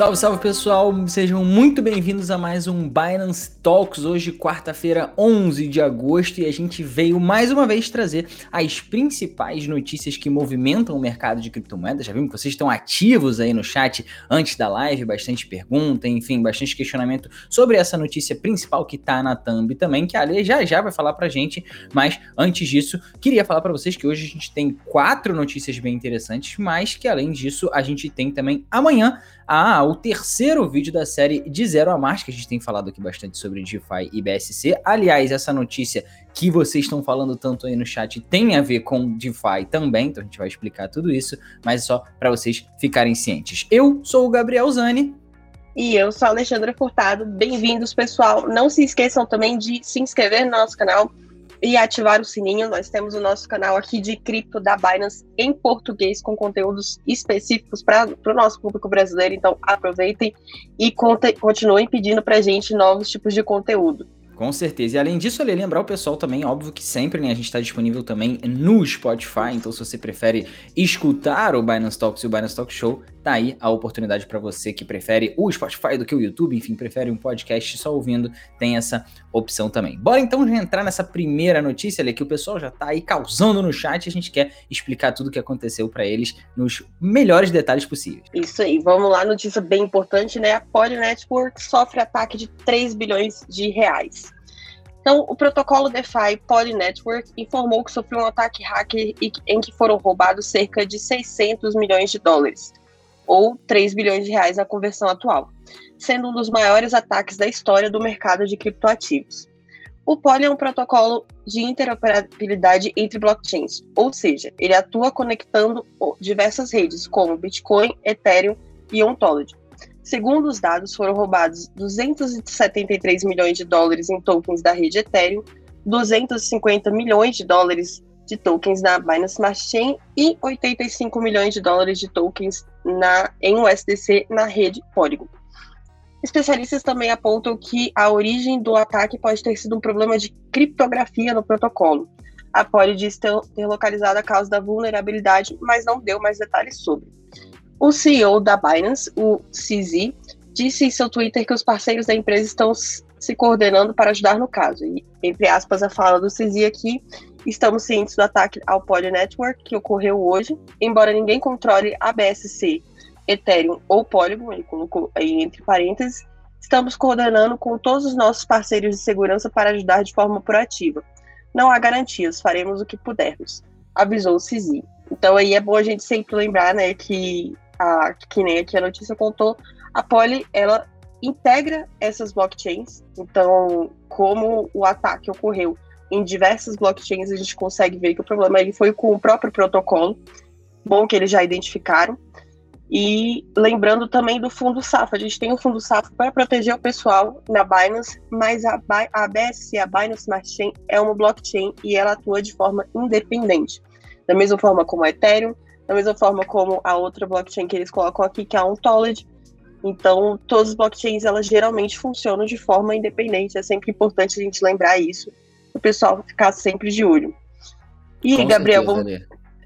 Salve, salve pessoal, sejam muito bem-vindos a mais um Binance Talks. Hoje, quarta-feira, 11 de agosto, e a gente veio mais uma vez trazer as principais notícias que movimentam o mercado de criptomoedas. Já vimos que vocês estão ativos aí no chat antes da live, bastante pergunta, enfim, bastante questionamento sobre essa notícia principal que tá na thumb também, que a Ale já já vai falar pra gente. Mas antes disso, queria falar para vocês que hoje a gente tem quatro notícias bem interessantes, mas que além disso, a gente tem também amanhã a o terceiro vídeo da série de Zero a Mais, que a gente tem falado aqui bastante sobre DeFi e BSC. Aliás, essa notícia que vocês estão falando tanto aí no chat tem a ver com DeFi também, então a gente vai explicar tudo isso, mas só para vocês ficarem cientes. Eu sou o Gabriel Zani. E eu sou a Alexandra Furtado. Bem-vindos, pessoal. Não se esqueçam também de se inscrever no nosso canal e ativar o sininho. Nós temos o nosso canal aqui de cripto da Binance em português, com conteúdos específicos para o nosso público brasileiro. Então, aproveitem e continuem pedindo para gente novos tipos de conteúdo. Com certeza. E além disso, ali, lembrar o pessoal também, óbvio que sempre, né, a gente está disponível também no Spotify, então se você prefere escutar o Binance Talks e o Binance Talk Show, tá aí a oportunidade para você que prefere o Spotify do que o YouTube, enfim, prefere um podcast só ouvindo, tem essa opção também. Bora então entrar nessa primeira notícia ali que o pessoal já tá aí causando no chat, a gente quer explicar tudo o que aconteceu para eles nos melhores detalhes possíveis. Isso aí, vamos lá, notícia bem importante, né? A Poly Network sofre ataque de 3 bilhões de reais. Então, o protocolo DeFi Poly Network informou que sofreu um ataque hacker em que foram roubados cerca de 600 milhões de dólares, ou 3 bilhões de reais na conversão atual, sendo um dos maiores ataques da história do mercado de criptoativos. O Poly é um protocolo de interoperabilidade entre blockchains, ou seja, ele atua conectando diversas redes, como Bitcoin, Ethereum e Ontology, Segundo os dados, foram roubados 273 milhões de dólares em tokens da rede Ethereum, 250 milhões de dólares de tokens na Binance Smart Chain e 85 milhões de dólares de tokens na, em USDC na rede Polygon. Especialistas também apontam que a origem do ataque pode ter sido um problema de criptografia no protocolo. A Poly diz ter, localizado a causa da vulnerabilidade, mas não deu mais detalhes sobre. O CEO da Binance, o CZ, disse em seu Twitter que os parceiros da empresa estão se coordenando para ajudar no caso. E, entre aspas, a fala do CZ aqui, estamos cientes do ataque ao Poly Network que ocorreu hoje, embora ninguém controle a BSC, Ethereum ou Polygon, ele colocou aí entre parênteses, estamos coordenando com todos os nossos parceiros de segurança para ajudar de forma proativa. Não há garantias, faremos o que pudermos, avisou o CZ. Então aí é bom a gente sempre lembrar, né, que a, que nem aqui a notícia contou, a Poly, ela integra essas blockchains. Então, como o ataque ocorreu em diversas blockchains, a gente consegue ver que o problema ele foi com o próprio protocolo. Bom que eles já identificaram. E lembrando também do fundo SAF, a gente tem um fundo SAF para proteger o pessoal na Binance, mas a, a BSC, a Binance Smart Chain, é uma blockchain e ela atua de forma independente. Da mesma forma como a Ethereum, da mesma forma como a outra blockchain que eles colocam aqui, que é a Ontology. Então, todas as blockchains, elas geralmente funcionam de forma independente. É sempre importante a gente lembrar isso, o pessoal ficar sempre de olho. E, Com Gabriel, vamos,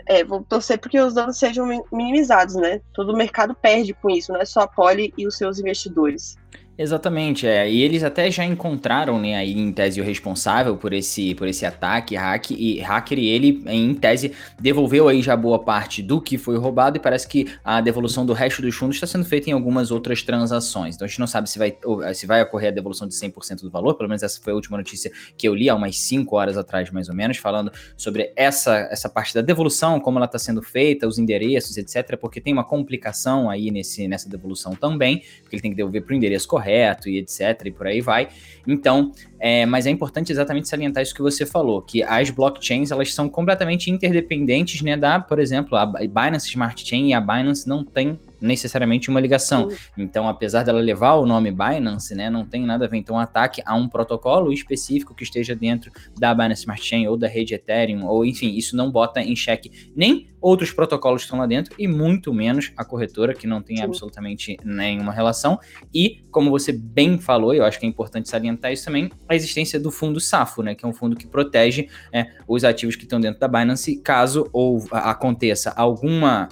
é, vamos torcer porque os danos sejam minimizados, né? Todo o mercado perde com isso, não é só a Poli e os seus investidores. Exatamente, é. E eles até já encontraram, né, aí em tese o responsável por esse, por esse ataque, hack, e hacker, e ele, em tese, devolveu aí já boa parte do que foi roubado, e parece que a devolução do resto dos fundos está sendo feita em algumas outras transações. Então a gente não sabe se vai, se vai ocorrer a devolução de 100% do valor, pelo menos essa foi a última notícia que eu li há umas 5 horas atrás, mais ou menos, falando sobre essa, essa parte da devolução, como ela está sendo feita, os endereços, etc., porque tem uma complicação aí nesse, nessa devolução também, porque ele tem que devolver para o endereço correto correto e etc. e por aí vai. Então, é, mas é importante exatamente salientar isso que você falou, que as blockchains elas são completamente interdependentes, né? Da, por exemplo, a Binance Smart Chain e a Binance não tem necessariamente uma ligação. Então, apesar dela levar o nome Binance, né, não tem nada a ver. Então, um ataque a um protocolo específico que esteja dentro da Binance Smart Chain ou da rede Ethereum, ou enfim, isso não bota em xeque nem outros protocolos que estão lá dentro e muito menos a corretora, que não tem Sim. absolutamente nenhuma relação. E, como você bem falou, eu acho que é importante salientar isso também, a existência do fundo SAFO, né, que é um fundo que protege é, os ativos que estão dentro da Binance caso ou aconteça alguma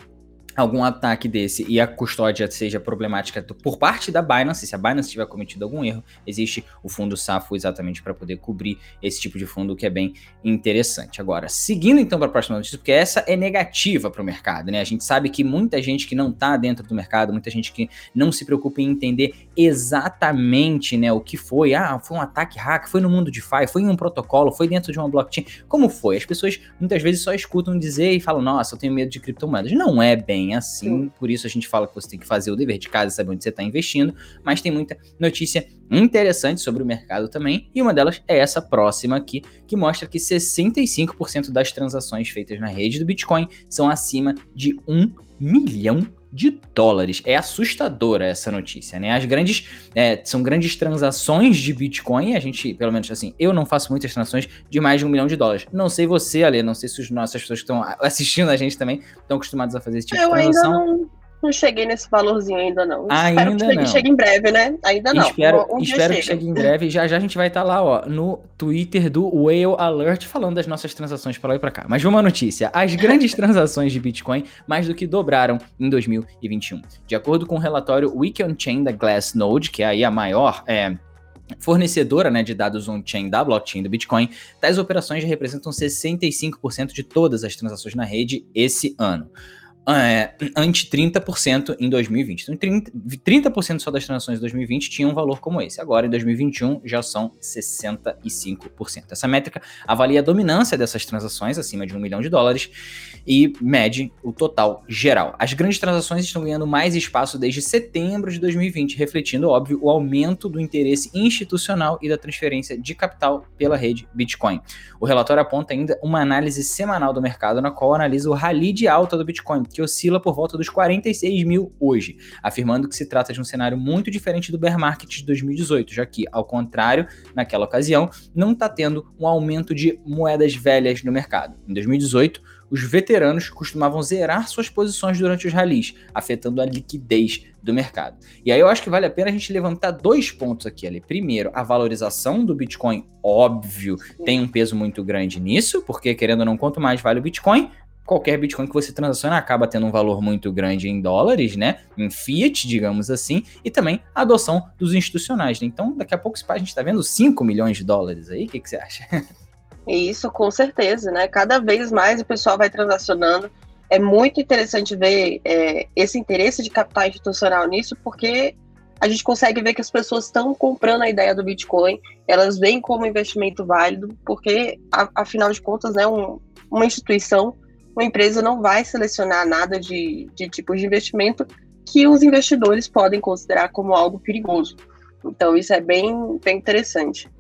algum ataque desse e a custódia seja problemática por parte da Binance, se a Binance tiver cometido algum erro, existe o fundo SAFO exatamente para poder cobrir esse tipo de fundo, que é bem interessante. Agora, seguindo então para a próxima notícia, porque essa é negativa para o mercado, né? A gente sabe que muita gente que não está dentro do mercado, muita gente que não se preocupa em entender exatamente, né, o que foi, ah, foi um ataque hack, foi no mundo de DeFi, foi em um protocolo, foi dentro de uma blockchain, como foi? As pessoas muitas vezes só escutam dizer e falam, nossa, eu tenho medo de criptomoedas. Não é bem bem assim, por isso a gente fala que você tem que fazer o dever de casa, saber onde você está investindo, mas tem muita notícia interessante sobre o mercado também, e uma delas é essa próxima aqui, que mostra que 65% das transações feitas na rede do Bitcoin são acima de 1 milhão de dólares. É assustadora essa notícia, né? As grandes é, são grandes transações de Bitcoin. A gente, pelo menos assim, eu não faço muitas transações de mais de um milhão de dólares. Não sei você, Ale, não sei se as nossas pessoas que estão assistindo a gente também estão acostumados a fazer esse tipo eu de transação. Ainda não não cheguei nesse valorzinho ainda não. Ainda espero que chegue, não. chegue em breve, né? Ainda não. Espero, um espero que chegue em breve. Já já a gente vai estar tá lá, ó, no Twitter do Whale Alert falando das nossas transações para lá e para cá. Mas uma notícia: as grandes transações de Bitcoin mais do que dobraram em 2021. De acordo com o relatório Week on Chain da Glassnode, que é aí a maior é, fornecedora né, de dados on-chain da blockchain do Bitcoin, tais operações representam 65% de todas as transações na rede esse ano é, ante 30% em 2020. Então, 30%, 30% só das transações de 2020 tinham um valor como esse. Agora, em 2021, já são 65%. Essa métrica avalia a dominância dessas transações, acima de um milhão de dólares, e mede o total geral. As grandes transações estão ganhando mais espaço desde setembro de 2020, refletindo, óbvio, o aumento do interesse institucional e da transferência de capital pela rede Bitcoin. O relatório aponta ainda uma análise semanal do mercado, na qual analisa o rally de alta do Bitcoin, que oscila por volta dos 46 mil hoje, afirmando que se trata de um cenário muito diferente do bear market de 2018, já que, ao contrário, naquela ocasião, não está tendo um aumento de moedas velhas no mercado. Em 2018, os veteranos costumavam zerar suas posições durante os ralis, afetando a liquidez do mercado. E aí eu acho que vale a pena a gente levantar dois pontos aqui, ali. Primeiro, a valorização do Bitcoin, óbvio, tem um peso muito grande nisso, porque querendo ou não, quanto mais vale o Bitcoin, qualquer Bitcoin que você transaciona acaba tendo um valor muito grande em dólares, né? Em fiat, digamos assim, e também a adoção dos institucionais. Né? Então, daqui a pouco a gente está vendo 5 milhões de dólares aí. O que, que você acha? Isso, com certeza, né? Cada vez mais o pessoal vai transacionando. É muito interessante ver é, esse interesse de capital institucional nisso, porque a gente consegue ver que as pessoas estão comprando a ideia do Bitcoin, elas veem como investimento válido, porque, afinal de contas, né, um, uma instituição uma empresa não vai selecionar nada de, de tipo de investimento que os investidores podem considerar como algo perigoso. Então, isso é bem, bem interessante.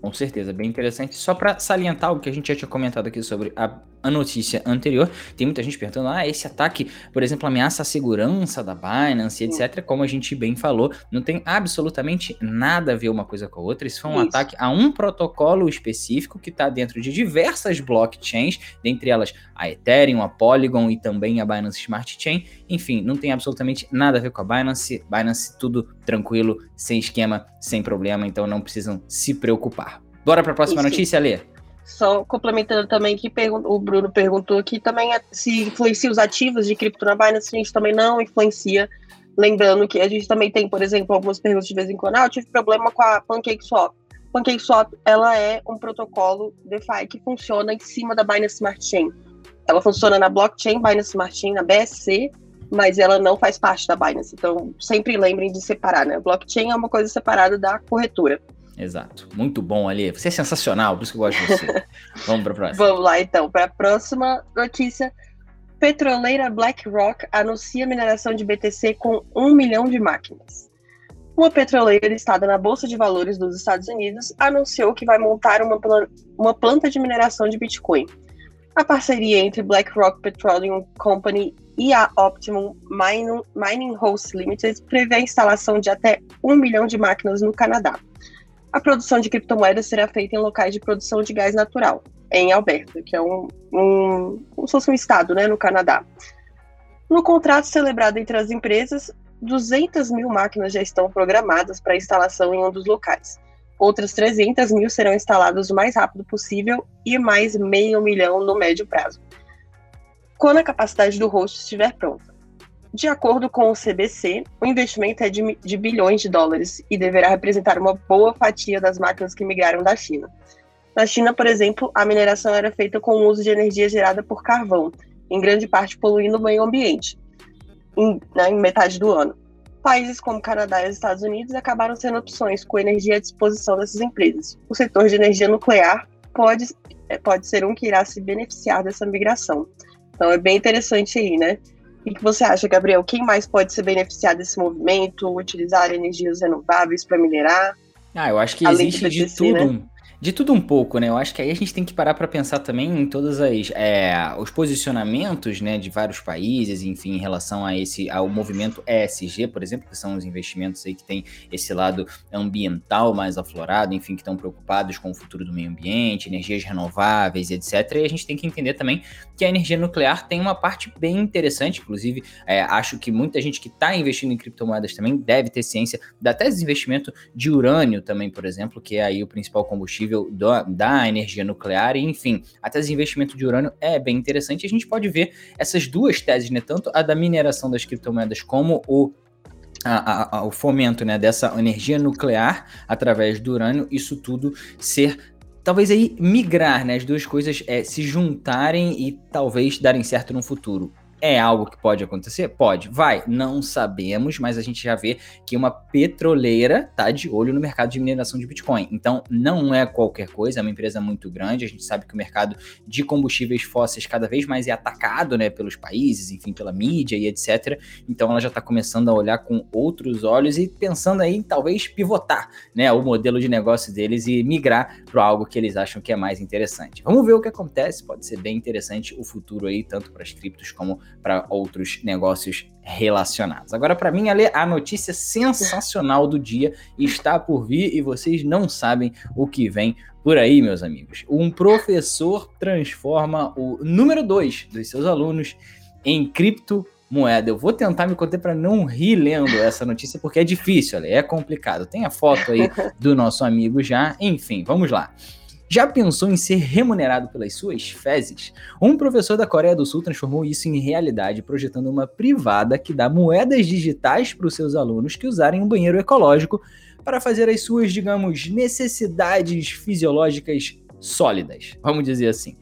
Com certeza, bem interessante. Só para salientar o que a gente já tinha comentado aqui sobre a a notícia anterior, tem muita gente perguntando: ah, esse ataque, por exemplo, ameaça a segurança da Binance, etc. Como a gente bem falou, não tem absolutamente nada a ver uma coisa com a outra. Isso foi um Isso. ataque a um protocolo específico que está dentro de diversas blockchains, dentre elas a Ethereum, a Polygon e também a Binance Smart Chain. Enfim, não tem absolutamente nada a ver com a Binance. Binance, tudo tranquilo, sem esquema, sem problema, então não precisam se preocupar. Bora para a próxima Isso. notícia, Lê? Só complementando também que o Bruno perguntou que também é, se influencia os ativos de cripto na Binance, a gente também não influencia. Lembrando que a gente também tem, por exemplo, algumas perguntas de vez em quando. Ah, eu tive problema com a PancakeSwap. PancakeSwap, ela é um protocolo DeFi que funciona em cima da Binance Smart Chain. Ela funciona na blockchain Binance Smart Chain, na BSC, mas ela não faz parte da Binance. Então, sempre lembrem de separar, né? Blockchain é uma coisa separada da corretora. Exato. Muito bom ali. Você é sensacional, por isso que eu gosto de você. Vamos para a próxima. Vamos lá, então. Para a próxima notícia. Petroleira BlackRock anuncia mineração de BTC com um milhão de máquinas. Uma petroleira listada na Bolsa de Valores dos Estados Unidos anunciou que vai montar uma, uma planta de mineração de Bitcoin. A parceria entre BlackRock Petroleum Company e a Optimum Mining, Mining Host Limited prevê a instalação de até um milhão de máquinas no Canadá. A produção de criptomoedas será feita em locais de produção de gás natural, em Alberta, que é um, um como se fosse um estado, né, no Canadá. No contrato celebrado entre as empresas, 200 mil máquinas já estão programadas para instalação em um dos locais. Outras 300 mil serão instaladas o mais rápido possível e mais meio milhão no médio prazo. Quando a capacidade do host estiver pronta. De acordo com o CBC, o investimento é de, de bilhões de dólares e deverá representar uma boa fatia das máquinas que migraram da China. Na China, por exemplo, a mineração era feita com o uso de energia gerada por carvão, em grande parte poluindo o meio ambiente, em, né, em metade do ano. Países como Canadá e os Estados Unidos acabaram sendo opções com energia à disposição dessas empresas. O setor de energia nuclear pode, é, pode ser um que irá se beneficiar dessa migração. Então é bem interessante aí, né? O que você acha, Gabriel? Quem mais pode ser beneficiado desse movimento, utilizar energias renováveis para minerar? Ah, eu acho que existe de tudo. Né? De tudo um pouco, né? Eu acho que aí a gente tem que parar para pensar também em todas as é, os posicionamentos, né, de vários países, enfim, em relação a esse ao movimento ESG, por exemplo, que são os investimentos aí que tem esse lado ambiental mais aflorado, enfim, que estão preocupados com o futuro do meio ambiente, energias renováveis, etc. E a gente tem que entender também que a energia nuclear tem uma parte bem interessante, inclusive, é, acho que muita gente que está investindo em criptomoedas também deve ter ciência da tese de investimento de urânio também, por exemplo, que é aí o principal combustível combustível da, da energia nuclear, e enfim, a tese de investimento de urânio é bem interessante. A gente pode ver essas duas teses, né? Tanto a da mineração das criptomoedas como o a, a, o fomento né, dessa energia nuclear através do urânio, isso tudo ser talvez aí migrar, né, as duas coisas é, se juntarem e talvez darem certo no futuro. É algo que pode acontecer? Pode. Vai. Não sabemos, mas a gente já vê que uma petroleira tá de olho no mercado de mineração de Bitcoin. Então, não é qualquer coisa, é uma empresa muito grande. A gente sabe que o mercado de combustíveis fósseis cada vez mais é atacado, né, pelos países, enfim, pela mídia e etc. Então, ela já está começando a olhar com outros olhos e pensando aí em talvez pivotar, né, o modelo de negócio deles e migrar para algo que eles acham que é mais interessante. Vamos ver o que acontece. Pode ser bem interessante o futuro aí, tanto para as criptos como para outros negócios relacionados. Agora, para mim, Ale, a notícia sensacional do dia está por vir e vocês não sabem o que vem por aí, meus amigos. Um professor transforma o número 2 dos seus alunos em criptomoeda. Eu vou tentar me conter para não rir lendo essa notícia, porque é difícil, é complicado. Tem a foto aí do nosso amigo já. Enfim, vamos lá. Já pensou em ser remunerado pelas suas fezes? Um professor da Coreia do Sul transformou isso em realidade, projetando uma privada que dá moedas digitais para os seus alunos que usarem um banheiro ecológico para fazer as suas, digamos, necessidades fisiológicas sólidas, vamos dizer assim.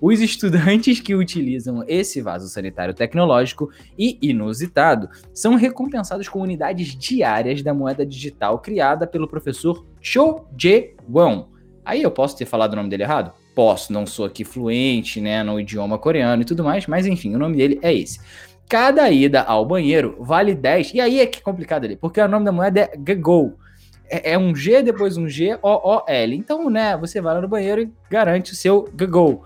Os estudantes que utilizam esse vaso sanitário tecnológico e inusitado são recompensados com unidades diárias da moeda digital criada pelo professor Cho Jae-won, Aí eu posso ter falado o nome dele errado? Posso, não sou aqui fluente, né, no idioma coreano e tudo mais, mas enfim, o nome dele é esse. Cada ida ao banheiro vale 10. E aí é que é complicado ali, porque o nome da moeda é GGO. É, é um G, depois um G, O, O, L. Então, né, você vai lá no banheiro e garante o seu GGO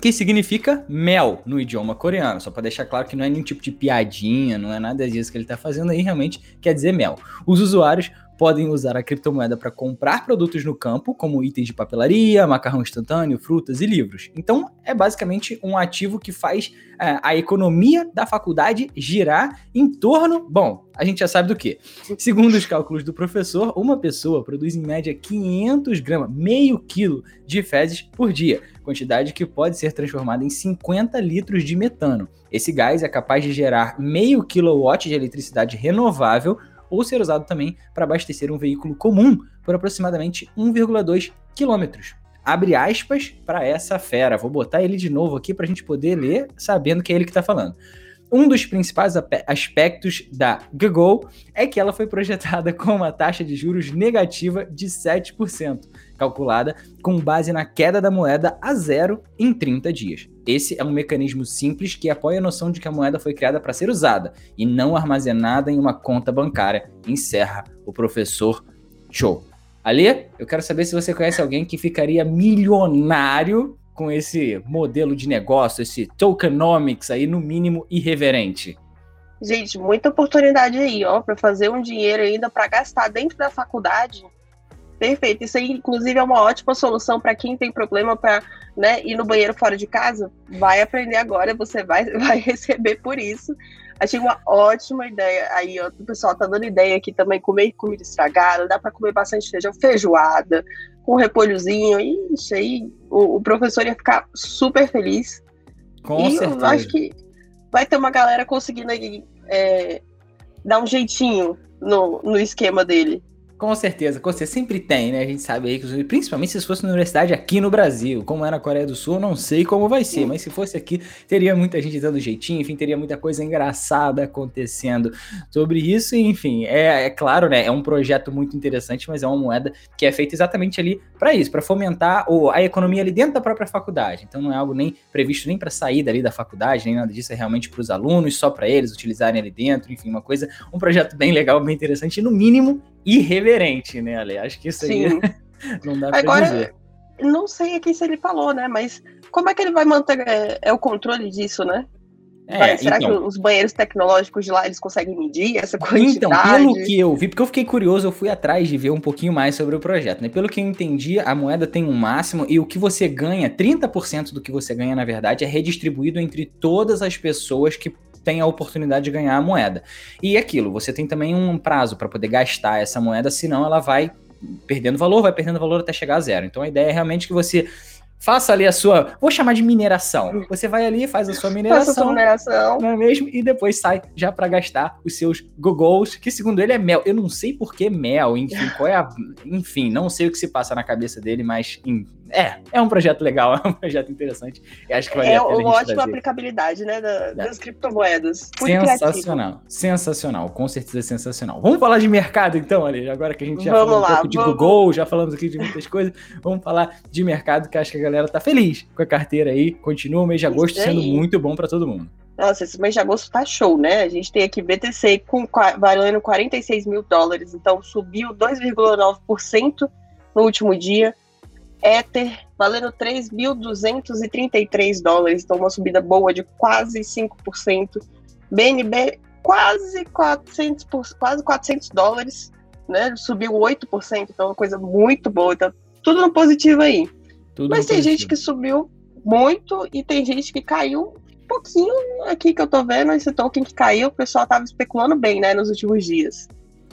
que significa mel no idioma coreano. Só para deixar claro que não é nenhum tipo de piadinha, não é nada disso que ele está fazendo aí, realmente quer dizer mel. Os usuários podem usar a criptomoeda para comprar produtos no campo, como itens de papelaria, macarrão instantâneo, frutas e livros. Então, é basicamente um ativo que faz é, a economia da faculdade girar em torno, bom, a gente já sabe do que. Segundo os cálculos do professor, uma pessoa produz em média 500 gramas, meio quilo de fezes por dia, quantidade que pode ser transformada em 50 litros de metano. Esse gás é capaz de gerar meio quilowatt de eletricidade renovável ou ser usado também para abastecer um veículo comum por aproximadamente 1,2 quilômetros. Abre aspas para essa fera. Vou botar ele de novo aqui para a gente poder ler, sabendo que é ele que está falando. Um dos principais aspectos da Google é que ela foi projetada com uma taxa de juros negativa de 7%, calculada com base na queda da moeda a zero em 30 dias. Esse é um mecanismo simples que apoia a noção de que a moeda foi criada para ser usada e não armazenada em uma conta bancária, encerra o professor Cho. Ali, eu quero saber se você conhece alguém que ficaria milionário com esse modelo de negócio, esse tokenomics aí, no mínimo irreverente? Gente, muita oportunidade aí, ó, para fazer um dinheiro ainda para gastar dentro da faculdade. Perfeito. Isso aí, inclusive, é uma ótima solução para quem tem problema para né, ir no banheiro fora de casa. Vai aprender agora, você vai, vai receber por isso. Achei uma ótima ideia. Aí, ó, o pessoal tá dando ideia aqui também, comer comida estragada, dá para comer bastante feijão, feijoada, com repolhozinho. Ixi, aí o, o, professor ia ficar super feliz. Com e certeza. eu acho que vai ter uma galera conseguindo aí, é, dar um jeitinho no, no esquema dele. Com certeza, com certeza. Sempre tem, né? A gente sabe aí que, principalmente se fosse na universidade aqui no Brasil, como é na Coreia do Sul, não sei como vai ser, mas se fosse aqui, teria muita gente dando jeitinho, enfim, teria muita coisa engraçada acontecendo sobre isso, enfim, é, é claro, né? É um projeto muito interessante, mas é uma moeda que é feita exatamente ali para isso, para fomentar a economia ali dentro da própria faculdade. Então não é algo nem previsto nem para sair dali da faculdade, nem nada disso, é realmente para os alunos, só para eles utilizarem ali dentro, enfim, uma coisa, um projeto bem legal, bem interessante, e no mínimo irreverente, né, Ale? Acho que isso aí não dá pra Agora, dizer. Não sei aqui se ele falou, né? Mas como é que ele vai manter é, é o controle disso, né? É, será então, que os banheiros tecnológicos de lá eles conseguem medir essa quantidade? Então, pelo que eu vi, porque eu fiquei curioso, eu fui atrás de ver um pouquinho mais sobre o projeto, né? Pelo que eu entendi, a moeda tem um máximo e o que você ganha, 30% do que você ganha, na verdade, é redistribuído entre todas as pessoas que tem a oportunidade de ganhar a moeda. E aquilo, você tem também um prazo para poder gastar essa moeda, senão ela vai perdendo valor, vai perdendo valor até chegar a zero. Então a ideia é realmente que você faça ali a sua, vou chamar de mineração. Você vai ali, faz a sua mineração, Faça a sua mineração. não é mesmo? E depois sai já para gastar os seus gogols, que segundo ele é mel. Eu não sei por que mel, enfim, qual é a, enfim, não sei o que se passa na cabeça dele, mas é, é um projeto legal, é um projeto interessante. E acho que vale é a pena uma ótima trazer. aplicabilidade, né, da, é. das criptomoedas. sensacional, criativo. sensacional, com certeza sensacional. Vamos falar de mercado então, Ali, agora que a gente já vamos falou lá, um pouco de vamos. Google, já falamos aqui de muitas coisas, vamos falar de mercado, que acho que a galera tá feliz com a carteira aí. Continua o mês de agosto sendo muito bom para todo mundo. Nossa, esse mês de agosto tá show, né? A gente tem aqui BTC com, valendo 46 mil dólares, então subiu 2,9% no último dia. Ether valendo 3.233 dólares, então uma subida boa de quase 5%. BNB quase 400, quase 400 dólares, né? Subiu 8%, então uma coisa muito boa. Então, tudo no positivo aí. Tudo Mas tem positivo. gente que subiu muito e tem gente que caiu um pouquinho aqui que eu tô vendo. Esse token que caiu, o pessoal tava especulando bem, né, nos últimos dias.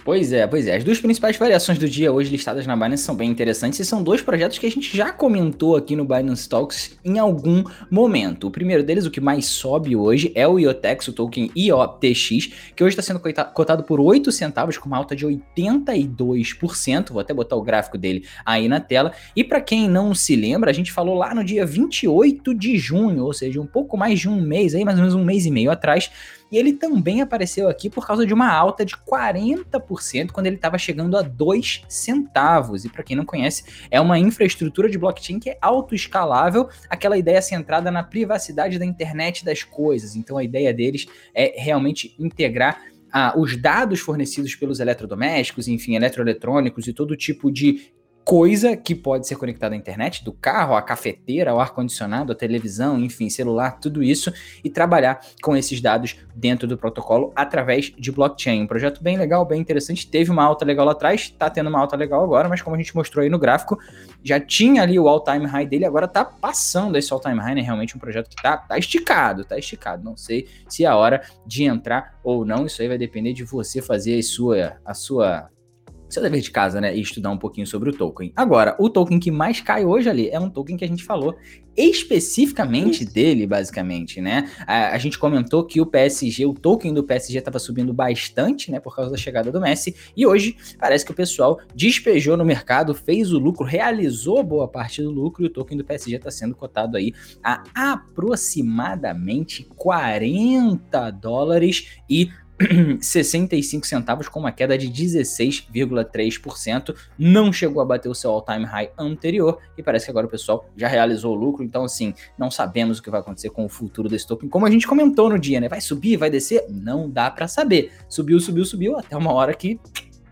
Pois é, pois é. As duas principais variações do dia hoje listadas na Binance são bem interessantes e são dois projetos que a gente já comentou aqui no Binance Talks em algum momento. O primeiro deles, o que mais sobe hoje, é o IOTEX, o token IOTX, que hoje está sendo cotado por 8 centavos, com uma alta de 82%. Vou até botar o gráfico dele aí na tela. E para quem não se lembra, a gente falou lá no dia 28 de junho, ou seja, um pouco mais de um mês, aí mais ou menos um mês e meio atrás, e ele também apareceu aqui por causa de uma alta de 40% quando ele estava chegando a 2 centavos. E para quem não conhece, é uma infraestrutura de blockchain que é autoescalável, aquela ideia centrada na privacidade da internet das coisas. Então a ideia deles é realmente integrar ah, os dados fornecidos pelos eletrodomésticos, enfim, eletroeletrônicos e todo tipo de coisa que pode ser conectada à internet, do carro, à cafeteira, ao ar-condicionado, à televisão, enfim, celular, tudo isso, e trabalhar com esses dados dentro do protocolo através de blockchain. Um projeto bem legal, bem interessante. Teve uma alta legal lá atrás, está tendo uma alta legal agora, mas como a gente mostrou aí no gráfico, já tinha ali o all-time high dele, agora está passando esse all-time high, né? Realmente um projeto que está tá esticado, tá esticado. Não sei se é a hora de entrar ou não, isso aí vai depender de você fazer a sua, a sua seu dever de casa, né? E estudar um pouquinho sobre o token. Agora, o token que mais cai hoje ali é um token que a gente falou especificamente dele, basicamente, né? A, a, gente comentou que o PSG, o token do PSG estava subindo bastante, né? Por causa da chegada do Messi. E hoje parece que o pessoal despejou no mercado, fez o lucro, realizou boa parte do lucro e o token do PSG está sendo cotado aí a aproximadamente 40 dólares e 65 centavos com uma queda de 16,3%. Não chegou a bater o seu all-time high anterior e parece que agora o pessoal já realizou o lucro. Então, assim, não sabemos o que vai acontecer com o futuro desse token. Como a gente comentou no dia, né? Vai subir, vai descer? Não dá para saber. Subiu, subiu, subiu até uma hora que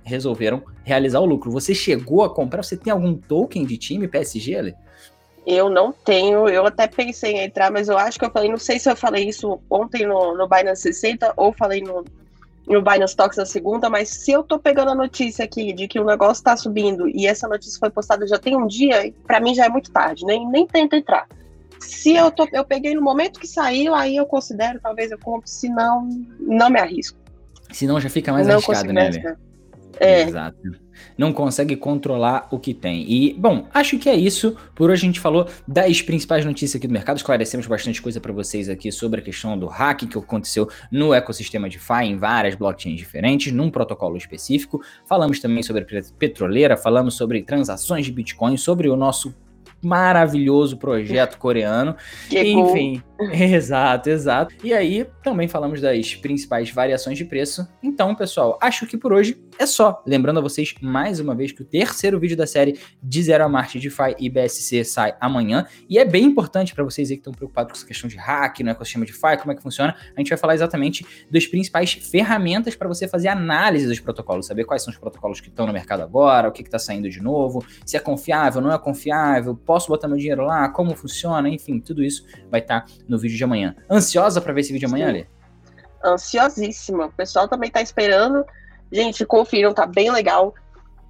resolveram realizar o lucro. Você chegou a comprar? Você tem algum token de time PSG, Ale? Eu não tenho, eu até pensei em entrar, mas eu acho que eu falei, não sei se eu falei isso ontem no, no Binance 60 ou falei no, no Binance Talks na segunda, mas se eu tô pegando a notícia aqui de que o negócio tá subindo e essa notícia foi postada já tem um dia, para mim já é muito tarde, nem, nem tento entrar. Se eu, tô, eu peguei no momento que saiu, aí eu considero, talvez eu compre, se não, não me arrisco. Se não, já fica mais não arriscado, né? É. Exato. Não consegue controlar o que tem. E, bom, acho que é isso. Por hoje a gente falou das principais notícias aqui do mercado. Esclarecemos bastante coisa para vocês aqui sobre a questão do hack que aconteceu no ecossistema de DeFi em várias blockchains diferentes, num protocolo específico. Falamos também sobre petroleira, falamos sobre transações de Bitcoin, sobre o nosso maravilhoso projeto coreano. Que Enfim, exato, exato. E aí também falamos das principais variações de preço. Então, pessoal, acho que por hoje é só. Lembrando a vocês mais uma vez que o terceiro vídeo da série de Zero a Marte DeFi e BSC sai amanhã. E é bem importante para vocês aí que estão preocupados com essa questão de hack no ecossistema DeFi, como é que funciona. A gente vai falar exatamente das principais ferramentas para você fazer análise dos protocolos, saber quais são os protocolos que estão no mercado agora, o que está saindo de novo, se é confiável, não é confiável, posso botar meu dinheiro lá, como funciona, enfim, tudo isso vai estar tá no vídeo de amanhã. Ansiosa para ver esse vídeo amanhã, Lê? Ansiosíssima. O pessoal também está esperando. Gente, confiram, tá bem legal.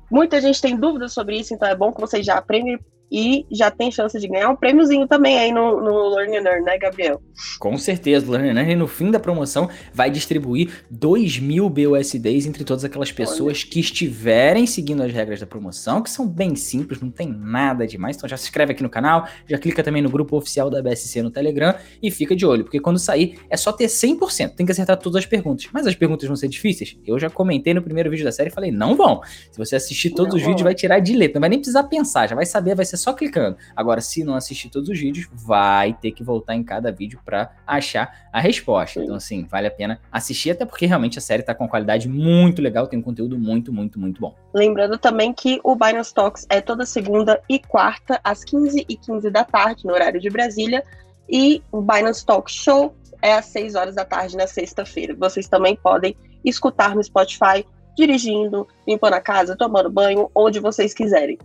Muita gente tem dúvidas sobre isso, então é bom que vocês já aprendem e já tem chance de ganhar um prêmiozinho também aí no, no Learn and Earn, né, Gabriel? Com certeza, o Learn and Earn no fim da promoção vai distribuir 2 mil BUSDs entre todas aquelas pessoas Olha. que estiverem seguindo as regras da promoção, que são bem simples, não tem nada demais. Então já se inscreve aqui no canal, já clica também no grupo oficial da BSC no Telegram e fica de olho, porque quando sair é só ter 100%, tem que acertar todas as perguntas. Mas as perguntas vão ser difíceis? Eu já comentei no primeiro vídeo da série e falei, não vão. Se você assistir todos não os vão. vídeos, vai tirar de letra, não vai nem precisar pensar, já vai saber, vai ser só clicando. Agora, se não assistir todos os vídeos, vai ter que voltar em cada vídeo para achar a resposta. Então, assim, vale a pena assistir, até porque realmente a série tá com qualidade muito legal, tem um conteúdo muito, muito, muito bom. Lembrando também que o Binance Talks é toda segunda e quarta, às 15 e 15 da tarde, no horário de Brasília, e o Binance Talk Show é às 6 horas da tarde na sexta-feira. Vocês também podem escutar no Spotify, dirigindo, limpando a casa, tomando banho, onde vocês quiserem.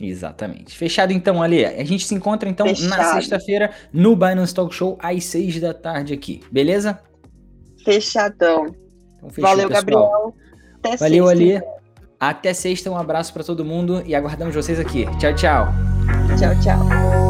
Exatamente. Fechado então, Ali. A gente se encontra então Fechado. na sexta-feira no Binance Talk Show às seis da tarde aqui, beleza? Fechadão. Então, fechou, Valeu, pessoal. Gabriel. Até Valeu, sexta. Ali. Até sexta, um abraço para todo mundo e aguardamos vocês aqui. Tchau, tchau. Tchau, tchau.